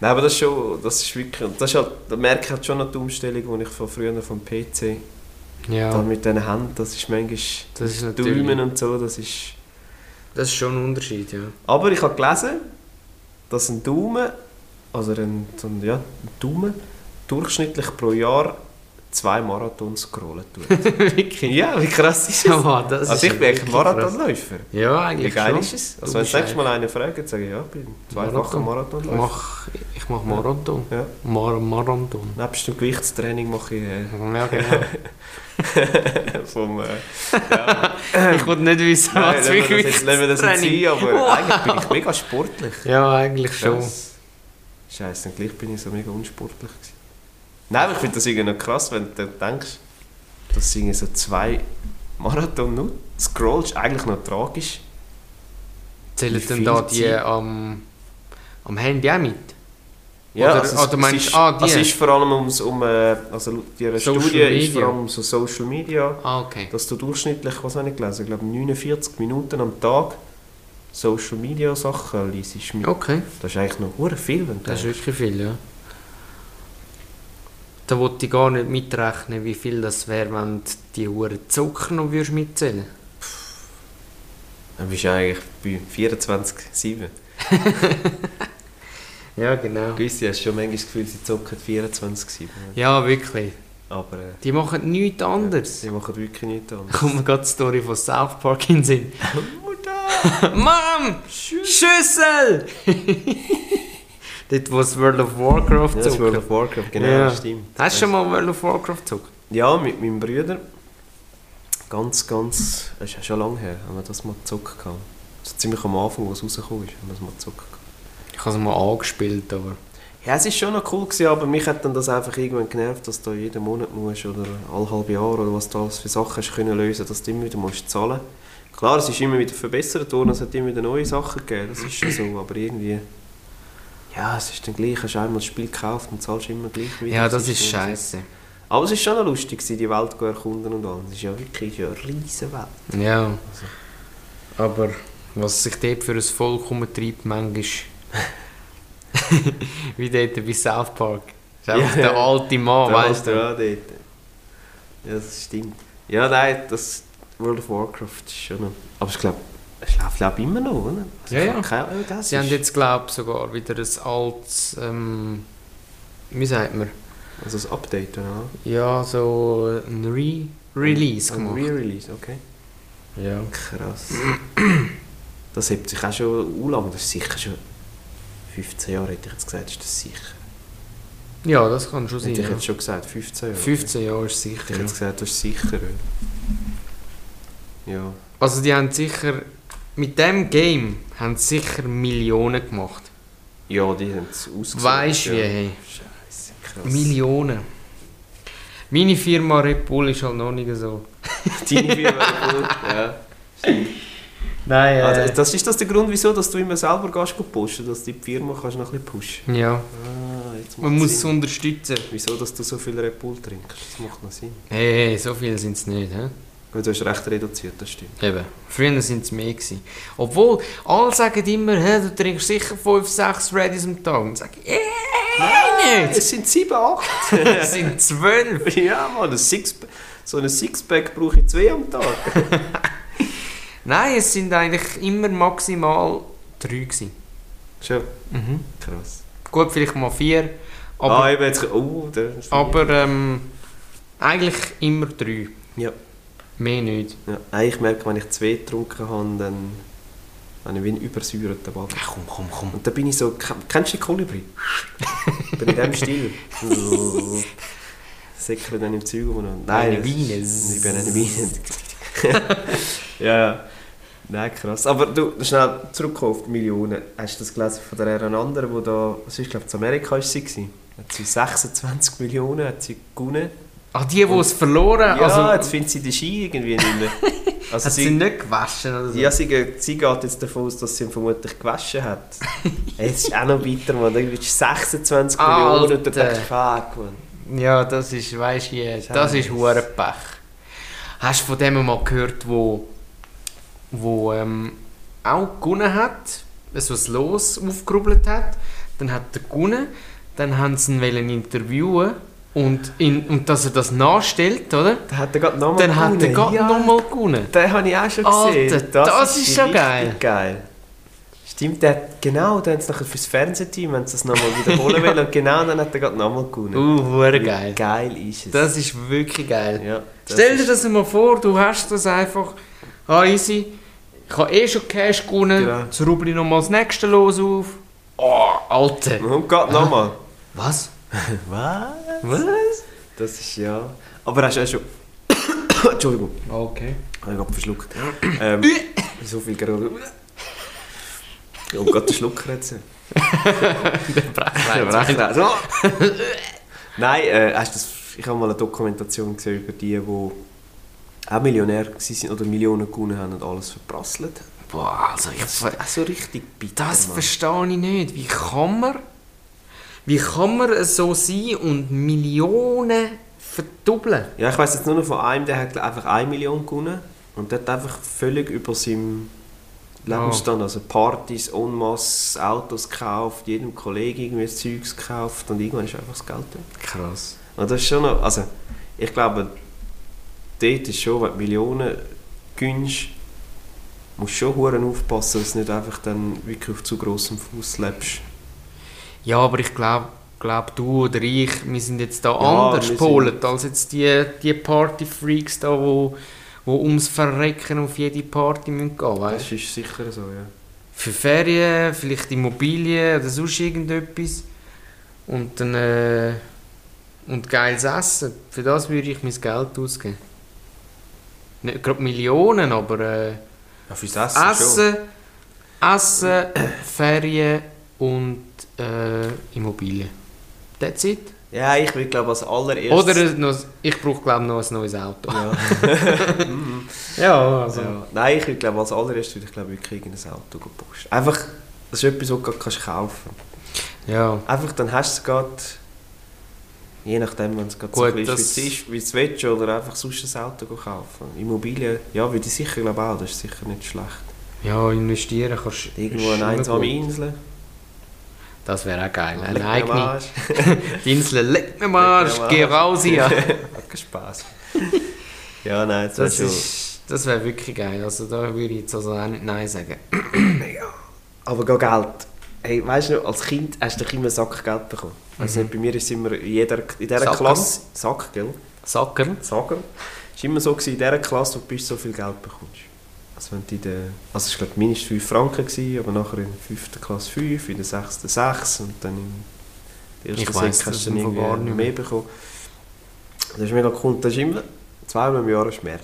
Nein, aber das ist schon, das ist wirklich, das ist halt, da merke ich halt schon noch die Umstellung, die ich von früher vom PC, Ja, da mit diesen Händen, das ist manchmal das ist natürlich... Daumen und so, das ist... Das ist schon ein Unterschied, ja. Aber ich habe gelesen, dass ein Daumen, also ein, so ein, ja, ein Daumen, durchschnittlich pro Jahr zwei Marathons scrollen tut. Wirklich? ja, wie krass ist das? Ja, das Also ist ich bin eigentlich Marathonläufer. Ja, Wie eigentlich geil schon. ist es? Du Also wenn bist das nächste Mal einen fragt, sage ich, ja, ich bin zweifacher Marathon. Ich Marathonläufer. mach, ich mach Marathon. Ja. Mar Marathon. Nebst dem Gewichtstraining mache ich äh, Ja, genau. vom... Äh, ja. ich wollte nicht wissen, Nein, was lassen wir das jetzt- lassen wir das jetzt sein, aber Wow. eigentlich bin ich mega sportlich. Ja, eigentlich schon. Scheiße, und gleich bin ich so mega unsportlich gewesen. Nein, aber ich finde das irgendwie noch krass, wenn du denkst, dass du irgendwie so zwei Marathon nur scrollst, eigentlich noch tragisch. Zählen denn da die am, am Handy auch mit? Ja, Oder- also oder meinst es du, ist, ah, es ist vor allem ums, um, äh, also die Social Studie ist Media. vor allem um so Social Media, Ah, okay. dass du durchschnittlich, was habe ich gelesen, ich glaube 49 Minuten am Tag Social Media Sachen liest mit. Okay, Das ist eigentlich noch viel, wenn du das ist denkst. wirklich viel, ja. Da wollte ich gar nicht mitrechnen, wie viel das wäre, wenn du die Uhren Zucker noch würdest mitzählen Dann bist du eigentlich bei 24-7. Ja, genau. Gewisse hast schon manchmal das Gefühl, sie zocken 24-7. Ja, wirklich. Aber äh, Die machen nichts anderes. sie machen wirklich nichts anderes. kommt mir gerade die Story von South Park in den Sinn. Mutter! Mom! Schüssel! Dort, wo es World of Warcraft Ja, das ist World zockt. of Warcraft, genau, Ja. stimmt. Hast du schon mal World of Warcraft gezockt? Ja, mit meinem Bruder. Ganz, ganz... Das ist ja schon lange her, haben wir das mal gezockt. So ziemlich am Anfang, wo es rausgekommen ist, haben wir das mal gezockt. Ich habe es mal angespielt, aber... Ja, es war schon noch cool, gewesen, aber mich hat dann das einfach irgendwann genervt, dass du jeden Monat musst oder alle halbe Jahre oder was du alles für Sachen hast können lösen, dass du immer wieder musst zahlen Klar, es ist immer wieder verbessert worden, es hat immer wieder neue Sachen gegeben, das ist schon so, aber irgendwie... Ja, es ist dann gleich, hast du einmal das Spiel gekauft und zahlst immer gleich wieder. Ja, das ist so- scheiße. Aber es ist schon noch lustig, die Welt zu erkunden und alles. Es ist ja wirklich eine riesige Welt. Ja. Aber was sich dort für ein Volk umtreibt, manchmal. Wie dort bei South Park. Das ist einfach Ja, der ja. alte Mann, weißt du auch dort. Ja, das stimmt. Ja, nein, das World of Warcraft ist schon noch... Aber ich glaube, es läuft glaub, immer noch, oder? Also Ja, ja. keine Ahnung, das Sie ist- haben jetzt, glaube ich, sogar wieder ein altes. Ähm, wie sagt man? Also das Update, oder? Ja, so ein Re-Release Ein gemacht. Re-Release, okay. Ja. Krass. Das hebt sich auch schon lang, das ist sicher schon 15 Jahre, hätte ich jetzt gesagt, ist das sicher. ja, das kann schon sein. Hätte ich Ja. jetzt schon gesagt, 15 Jahre. 15 Jahre ist Hätte sicher. ich Ja. jetzt gesagt, das ist sicher. Ja. Also, die haben sicher. Mit dem Game haben sie sicher Millionen gemacht. Ja, die haben es ausgesucht. Weißt du wie? ja. Hey? Scheiße, krass. Millionen. Meine Firma Red Bull ist halt noch nicht so. Deine Firma, cool. ja. Nein, Also, das ist das der Grund, wieso dass du immer selber gehst pushen, dass du die Firma kannst noch ein bisschen pushen Ja, Ah, jetzt man muss es unterstützen. Wieso, dass du so viel Red Bull trinkst? Das macht noch Sinn. Hey, hey, so viele sind es nicht. He? Weil du hast recht reduziert, das stimmt. Eben. Früher sind es mehr. Gewesen. Obwohl, alle sagen immer, hey, du trinkst sicher 5, 6 Reddys am Tag. Und sagen, eh, nicht. Es sind 7, 8. Es sind 12. ja, Mann, ein Six so ein Sixpack brauche ich zwei am Tag. Nein, es sind eigentlich immer maximal 3 gewesen. Schon Mhm. krass. Gut, vielleicht mal 4. Aber, ah, eben jetzt... Oh, aber ähm, eigentlich immer 3. Ja. Mehr nicht. ja. Nein, Ich merke, wenn ich zwei getrunken habe, dann habe ich wie einen übersäuerten Ball. Ach, komm, komm, komm. Und dann bin ich so... ke- Kennst du die Kolibri? bin in dem Stil. Säckle dann im Zeug rum. Eine das- Weine. Ich bin eine Weine. ja, ja. Nein, krass. Aber du, schnell zurück auf die Millionen. Hast du das gelesen von der einer anderen, die da, was ist, glaube ich, in Amerika war sie? gewesen? Hat sie 26 Millionen hat sie gewonnen. Ah, die, die es verloren Ja, also, jetzt findet sie den Ski irgendwie nicht mehr. Also hat sie, sie, nicht gewaschen oder so? ja, sie, geht- sie geht jetzt davon aus, dass sie ihn vermutlich gewaschen hat. Es ist auch noch weiter, man. Irgendwie 26 Alter. Millionen und dann denkst du, fuck, man. Ja, das ist, weißt du, das ist hure Pech. Hast du von dem mal gehört, wo, wo ähm, auch gewonnen hat, so ein Los aufgerubbelt hat, dann hat er gewonnen, dann haben sie ihn interviewen und, in, und dass er das nachstellt, oder? Dann hat er gerade nochmal Dann hat er gerade ja, nochmal gewonnen. Den habe ich auch schon Alter, gesehen. das ist schon richtig geil. geil. Stimmt, der hat, genau, dann haben sie nachher fürs Fernsehteam, wenn sie das nochmal wiederholen wollen, und genau dann hat er gerade nochmal gewonnen. Uh, Wie geil. Geil ist es. Das ist wirklich geil. ja, das Stell dir ist- das mal vor, du hast das einfach. Ah, easy. Ich habe eh schon Cash gewonnen. Genau. Jetzt rubbel ich nochmal das nächste Los auf. Oh, Alter. Und geht nochmal. Was? Was? Was? Das ist ja... Aber hast du auch schon... Entschuldigung, Okay. habe ich gerade verschluckt. ähm, so viel gerade... Und gerade den Schluck jetzt. Der Brechreiz. Nein, äh, hast das, ich habe mal eine Dokumentation gesehen über die, die auch Millionär waren oder Millionen gewonnen haben und alles verprasselt. Boah, also ich, Das ist auch so richtig bitter, das Mann. verstehe ich nicht. Wie kann man... Wie kann man so sein und Millionen verdoppeln? Ja, ich weiß jetzt nur noch von einem, der hat einfach 1 Million gewonnen und der hat einfach völlig über seinem Lebensstand, also Partys, en masse, Autos gekauft, jedem Kollegen irgendwie Zeugs gekauft und irgendwann ist einfach das Geld weg. Krass. Und das ist schon noch, also ich glaube, dort ist schon, wenn du Millionen gönnst, musst du schon aufpassen, dass du nicht einfach dann wirklich auf zu grossem Fuß lebst. Ja, aber ich glaube, glaub, du oder ich, wir sind jetzt da Ja, anders gepolt als jetzt die, die Party-Freaks da, wo, wo ums Verrecken auf jede Party müssen gehen weißt? Das ist sicher so, ja. Für Ferien, vielleicht Immobilien oder sonst irgendetwas. Und dann äh, und geiles Essen. Für das würde ich mein Geld ausgeben. Nicht gerade Millionen, aber äh, ja fürs Essen, schon. Essen, Essen, Ferien und äh, Immobilien. That's it. Ja, ich würde glaube als allererstes... Oder noch, ich brauche glaube noch ein neues Auto. Ja. Ja, also. ja. Nein, ich würde glaube als allererstes würde ich glaube wirklich irgendein Auto posten. Einfach, das ist etwas, was du gerade kannst kaufen Ja. Einfach, dann hast du es gerade... Je nachdem, wenn es gerade so Gut, ist, das- wie es ist, wie es willst, oder einfach sonst ein Auto kaufen. Immobilien, ja, würde ich sicher glaube auch, das ist sicher nicht schlecht. Ja, investieren kannst Irgendwo ist eine einsame. Insel. Das wäre auch geil. Leck Eine am eigene die Insel. Leck mir Leck am geh raus hier. Hat keinen Spass. ja, nein, das, Das, wäre ist, das wäre wirklich geil. Also da würde ich jetzt also auch nicht Nein sagen. Aber gar Geld. Hey, weißt du als Kind hast du immer einen Sack Geld bekommen. Also Mhm. bei mir ist immer in, jeder, in dieser Sacken? Klasse... Sack, gell? Sacken. Es war immer so, gewesen, in dieser Klasse, wo du so viel Geld bekommst. Also wenn du in der... Also es war mindestens 5 Franken, gewesen, aber nachher in der 5. Klasse 5, in der 6. 6 und dann in der Ich ersten weiss hast du dann irgendwie mehr bekommen. Das ist mega cool. Das ist immer zweimal im Jahr ist März.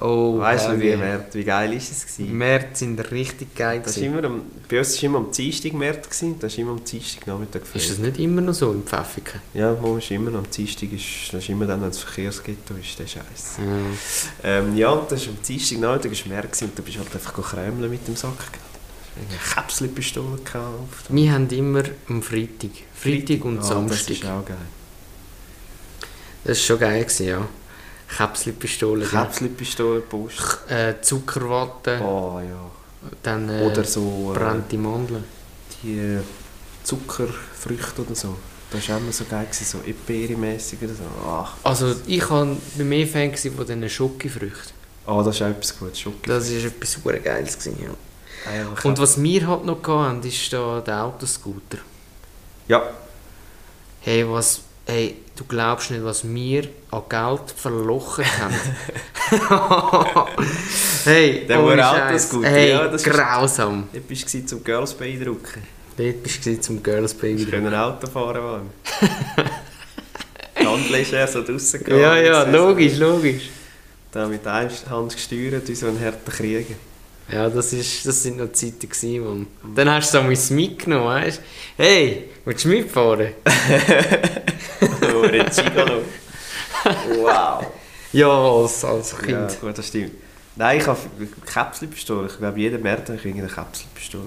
Oh, weißt du, wie. März, wie geil ist es gewesen? März sind richtig geil. Das immer am, bei uns war immer am Dienstag März, gewesen, das ist immer am Dienstag Nachmittag Ist das nicht immer noch so in Pfäffiken? Ja, wo ist immer noch am Dienstag, ist, das ist immer dann, wenn es Verkehrsghetto ist, der Scheiß. Ja. Ähm, ja, das ist am Dienstag Nachmittag ist März und du bist halt einfach krämeln mit dem Sack. Eine Käpselpistole gekauft. Wir haben immer am Freitag. Freitag und Ah, Samstag. Das ist auch geil. Das war schon geil, gewesen, ja. Käpselpistole, Käpselpistole, Post. äh, Zuckerwatte, Oh ja. dann äh, Oder so äh, brannte Mandeln. die äh, Zuckerfrüchte oder so. Das war immer so geil, so Eperi-mässig oder so. Ach, Also ich war mehr Fan von diesen Schokofrüchten. oh, das ist auch etwas Gutes. Das war etwas super Geiles. Gewesen, ja. Einfach Und was wir halt noch hatten, ist da der Autoscooter. Ja, Hey, was, hey, du glaubst nicht, was wir an Geld verlochen haben. hey, Der hure Scheiß. Autoscooter, hey, ja, das ist- grausam. dort bist du zum Girls beeindrucken. Dort bist du zum Girls Baby. können Auto fahren, Mann. Die Handel so draussen Ja, ja, so- logisch, logisch. Da mit einer Hand gesteuert, wie so ein harter Krieger. Ja, das, ist, das sind noch Zeiten gewesen, Mann. Dann hast du so mein mitgenommen, weißt? Hey, willst du mitfahren? Oh, ein Gigolo. Wow. Ja, als, als Ja, Kind. gut, das stimmt. Nein, ich habe Kapselpistole. Ich glaube, jeder März hat irgendeine Kapselpistole.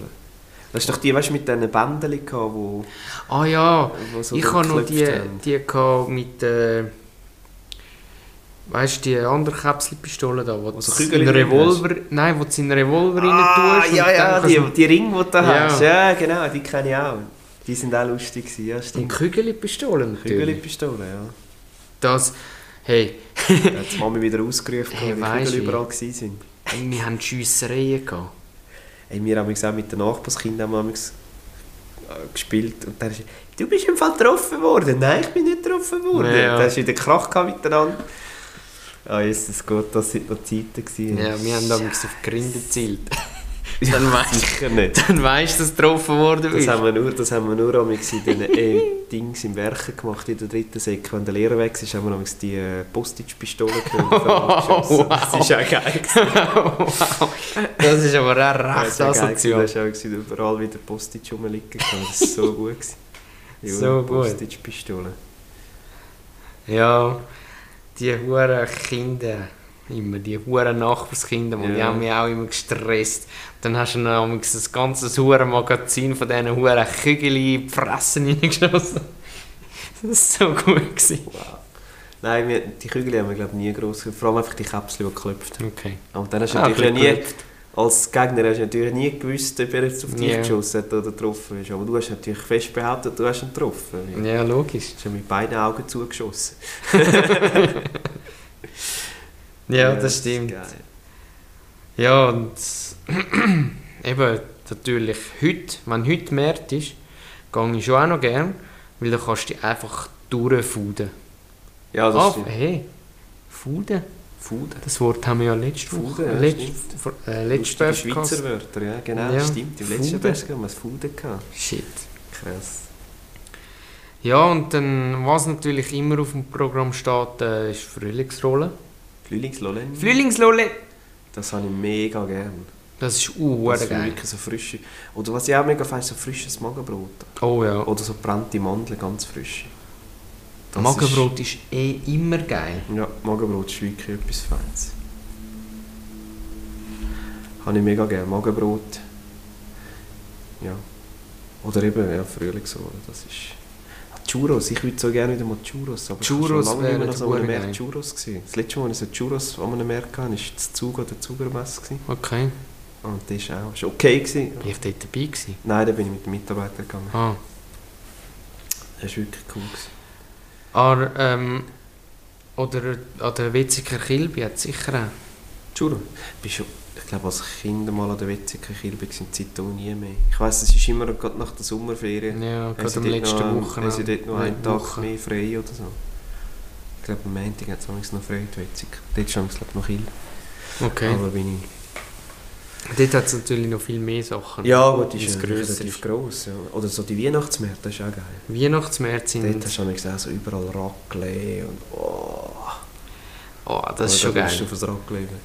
Das ist doch die, weißt du, mit diesen Bändchen, die wo, Ah ja, wo so ich habe noch die, haben. die gehabt mit äh, weißt du, die andere Kapselpistole da, wo Wo so du in Revolver, nein, wo du in Revolver Ah, rein tust. ja, ja, die, die Ringe, die du da Ja. hast. Ja, genau, die kenne ich auch. Die sind auch lustig gewesen, ja, und stimmt. Kügelpistolen natürlich. Kügelpistole, ja. Das, hey, hat die Mami wieder ausgerufen, Hey, weil die Kügel überall waren. ey, wir haben Schiessereien gehabt. Hey, wir haben auch mit den Nachbarskindern haben wir äh, gespielt und dann ist du bist im Fall getroffen worden. Nein, ich bin nicht getroffen worden. Ja. Da hast du wieder Krach miteinander. Ah, Jesus Gott, das sind noch Zeiten gewesen. Ja, wir haben damals auf die Grinde gezielt. dann weißt Sicher nicht. dann weißt du, dass du getroffen worden Das bist. haben wir nur, das haben wir nur in den äh, Dings im Werken gemacht, in der dritten Säcke. Wenn der Lehrer weg ist, haben wir die äh, Postage-Pistole genommen. und. Wow. Das ist auch geil. wow. Das ist aber auch Das recht geil asozial. Da hast du auch überall wieder Postage rumliegen. Das ist so gut. Die So gut. Postage-Pistole. Ja, die huren Kinder, immer die huren Nachbarskinder, und die Ja. haben mich auch immer gestresst. Dann hast du noch einmal das ganze hure Magazin von diesen huren Kügel in die Fresse reingeschossen. Das war so gut. Gewesen. Wow. Nein, wir, die Kügel haben wir glaube nie gross. Vor allem einfach die Käpsel, die geklopft. Okay. Aber dann hast du Ah, natürlich ein nie, als Gegner hast du natürlich nie gewusst, ob er jetzt auf dich Ja. geschossen hat oder getroffen ist. Aber du hast natürlich fest behauptet, du hast ihn getroffen. Du Ja, logisch. hast ihn mit beiden Augen zugeschossen. Ja, das stimmt. geil. Ja, und eben natürlich heute, wenn heute März ist, gehe ich schon auch noch gern, weil dann kannst du dich einfach durchfuden. Ja, das Ah, stimmt. hey, Fuden? Fuden. Das Wort haben wir ja letzte Fuden, Woche, ja, letzt, stimmt. vor- äh, letzte Lustige. Schweizer Wörter, ja genau, Ja, stimmt. Im letzten Fuden. Podcast haben wir das Fuden gehabt. Shit. Krass. Ja, und dann, was natürlich immer auf dem Programm steht, äh, ist Frühlingsrolle. Frühlingslolle. Frühlingsrolle! Das habe ich mega gern. Das ist uh, Das ist geil. wirklich so frische. Oder was ich auch mega feind, so frisches Magenbrot. Oh ja. Oder so brannte Mandeln, ganz frisch. Das Magenbrot ist eh immer geil. Ist, ja, Magenbrot ist wirklich etwas Feines. Habe ich mega gerne. Magenbrot. Ja. Oder eben, ja, Frühlingsrolle. Das ist... Churros, ich würde so gerne wieder mal Churros, aber Churros ich habe schon lange nicht mehr an einem Markt. Churros gesehen. Das letzte Mal, als ich so Churros an einem Markt hatte, war das Zug oder Zugermesse. gewesen. Okay. Und das war auch ist okay. Gewesen. Bin ich dort dabei gewesen? Nein, da bin ich mit den Mitarbeitern gegangen. Ah. Das war wirklich cool. Gewesen. Aber, ähm, oder an der Witziger Kilby hat sicher auch. Churros? Bist du, glaube, als Kind mal an der Wetziger Kirche war, seitdem nie mehr. Ich weiss, es ist immer gerade nach der Sommerferien. Ja, gerade sie am letzten noch, Woche. Haben sie dort noch einen Tag Woche. mehr frei oder so? Ich glaube, am Montag hat es noch frei, die Wetzig. Dort ist es, glaube noch viel. Okay. Aber bin ich... Dort hat es natürlich noch viel mehr Sachen. Ja, gut, Weil's ist grösser relativ ist. gross. Ja. Oder so die Weihnachtsmärkte, das ist auch geil. Weihnachtsmärkte sind... Dort hast du auch so überall Raclette und... Oh, oh, das ist schon geil. du auf das Raclette.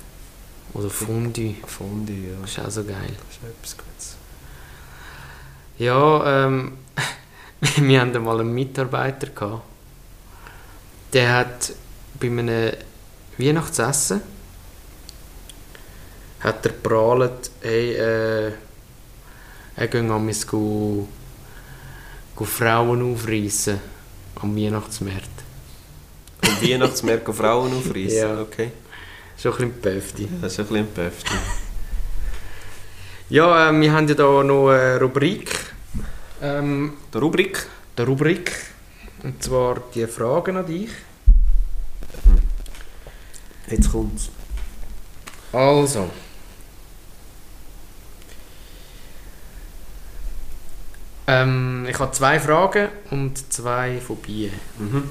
Oder Fondue. Fondue, ja. Das ist auch so geil. Das ist etwas Gutes. Ja, ähm, wir hatten mal einen Mitarbeiter gehabt. Der hat bei einem Weihnachtsessen hat er prahlt, hey, äh, er ging an mich go, go Frauen aufreißen am Weihnachtsmarkt. Und Weihnachtsmärkte Frauen aufreißen? Ja. Okay. Schon ein bisschen Pöfti. Das ist ein bisschen Pöfti. Ja, äh, wir haben ja da noch eine Rubrik. Ähm, Die Rubrik. die Rubrik. Und zwar die Fragen an dich. Jetzt kommt's. Also. Ähm, ich habe zwei Fragen und zwei Phobien. Mhm.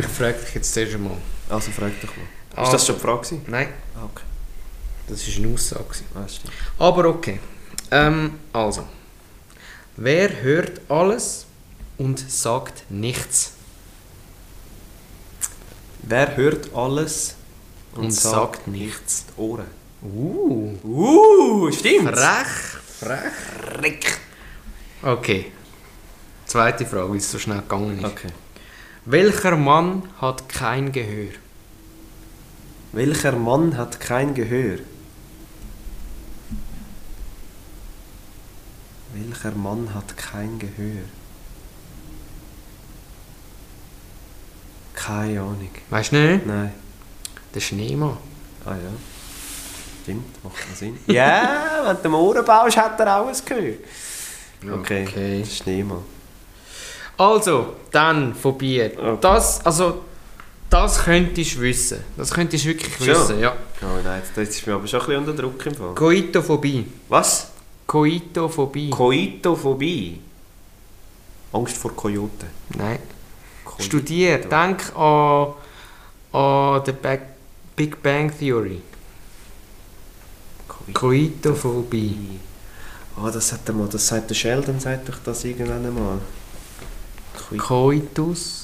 Ich frage dich jetzt zuerst einmal. Also frag dich mal. Also- Ist das schon die Frage? gewesen? Nein, Ah, okay. das war eine Aussage. Ah, stimmt. Aber okay. Ähm, also. Wer hört alles und sagt nichts? Wer hört alles Und, sagt nichts. Die Ohren. Uh, Uh, stimmt. frech, frech. Frick. Okay. Zweite Frage, wie es so schnell gegangen ist. Okay. Welcher Mann hat kein Gehör? Welcher Mann hat kein Gehör? Welcher Mann hat kein Gehör? Keine Ahnung. Weißt du nicht? Nein. Der Schneemann. Ah ja. Stimmt, macht noch Sinn. Ja, wenn du den Ohren baust, hat er auch ein Gehör. Okay. Okay. Schneemann. Also, dann Phobie. Okay. Das, also, das könntest du wissen. Das könntest du wirklich Schon? wissen, ja. Oh nein, das ist mir aber schon ein bisschen unter Druck im Fall. Koitophobie. Was? Koitophobie. Koitophobie. Angst vor Kojoten. Nein. Koito. Studier, denk an, an die Big Bang Theory. Koitophobie. Ah, das hat mal, das sagt der Sheldon, sagt doch das irgendwann einmal. Koi- Koitus.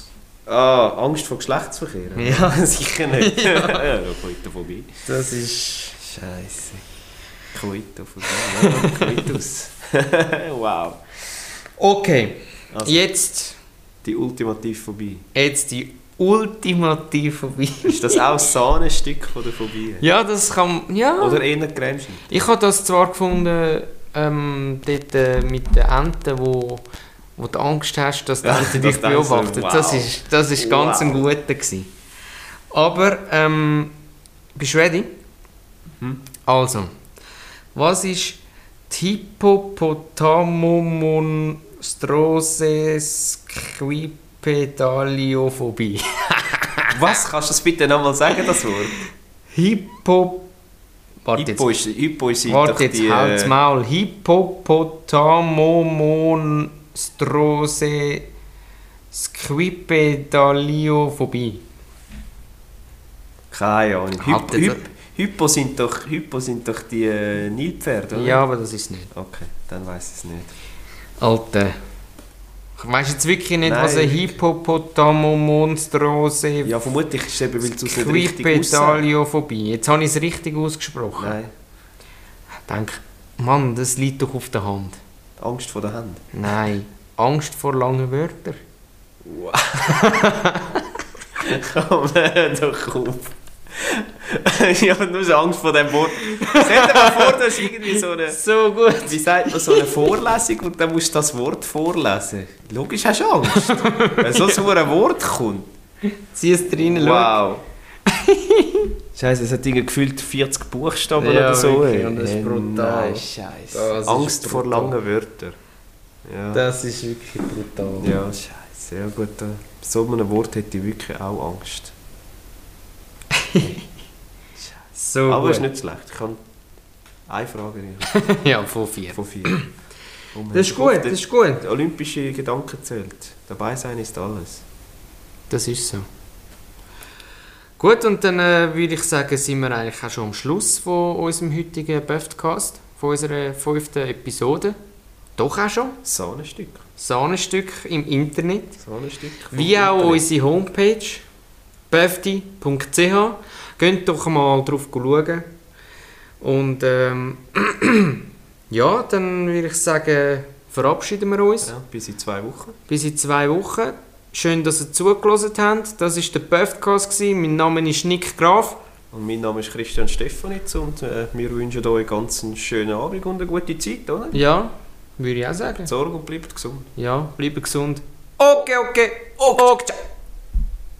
Ah, Angst vor Geschlechtsverkehr? Ja. sicher nicht. ja, ja Koitophobie. Das ist... Scheiße. Koitophobie. Koitus. wow. Okay, Also, jetzt, die ultimative Phobie. jetzt die ultimative Phobie. Ist das auch das Sahnenstück von der Phobie? Ja, das kann... Ja. Oder eher Cremschnitt? Ich habe das zwar gefunden, ähm, dort äh, mit den Enten, wo, wo du Angst hast, dass die Ente dich so, beobachtet. Das wow. ist, das ist ganz ein Wow. guter gewesen. Aber, ähm, bist du ready? Mhm. Also, was ist die Hippopotamonstrosesquipedaliophobie? Was? Kannst du das bitte nochmal sagen, das Wort? Hippo... Warte jetzt. Hippo ist, Hippo ist Warte jetzt, die... halt's äh, Maul. Hippopotamomonstrose Squipedaliophobie. Keine Ahnung. Hyp, Hyp, Hypo, sind doch, Hypo sind doch die äh, Nilpferde, oder? Ja, aber das ist nicht. Okay, dann weiß ich es nicht. Alter. Weißt du jetzt wirklich nicht, Nein, was wirklich. Hippopotamomonstrose Ja, vermutlich ist es eben, weil du es nicht richtig aussagst. Jetzt habe ich es richtig ausgesprochen. Nein. denke, Mann, das liegt doch auf der Hand. Angst vor der Hand. Nein, Angst vor langen Wörtern. Wow. Komm, doch auf. ich habe nur so Angst vor dem Wort. Stell dir mal vor, das ist irgendwie so eine... So gut. Wie sagt man, so eine Vorlesung und dann musst du das Wort vorlesen. Logisch hast du Angst. Wenn so ein Wort kommt. Zieh es schau. Wow. Scheiße, es hat irgendwie gefühlt 40 Buchstaben Ja, oder so. wirklich, und das ist brutal. Nein, Scheiße. Angst vor brutal. langen Wörtern. Ja, Das ist wirklich brutal. ja scheiße. Ja gut, bei so einem Wort hätte ich wirklich auch Angst. So Aber gut. ist nicht schlecht. Ich kann eine Frage ja, von vier. von vier. Und Das ist gut, das ist gut. Der olympische Gedanke zählt. Dabei sein ist alles. Das ist so. Gut, und dann äh, würde ich sagen, sind wir eigentlich auch schon am Schluss von unserem heutigen Podcast, von unserer fünften Episode. Doch auch schon. Sahnestück. Sahnestück im Internet. Sahnestück. vom Wie auch Internet. unsere Homepage böfti.ch. Geht doch mal drauf schauen. Und ähm, ja, dann würde ich sagen, verabschieden wir uns. Ja, bis in zwei Wochen. Bis in zwei Wochen. Schön, dass ihr zugelassen habt. Das war der Podcast. Mein Name ist Nick Graf. Und mein Name ist Christian Stefanitz und äh, wir wünschen euch ganz einen schönen Abend und eine gute Zeit, oder? Ja, würde ich auch sagen. Sorge und bleibt gesund. Ja, bleibt gesund. Okay, okay. Okay, ciao.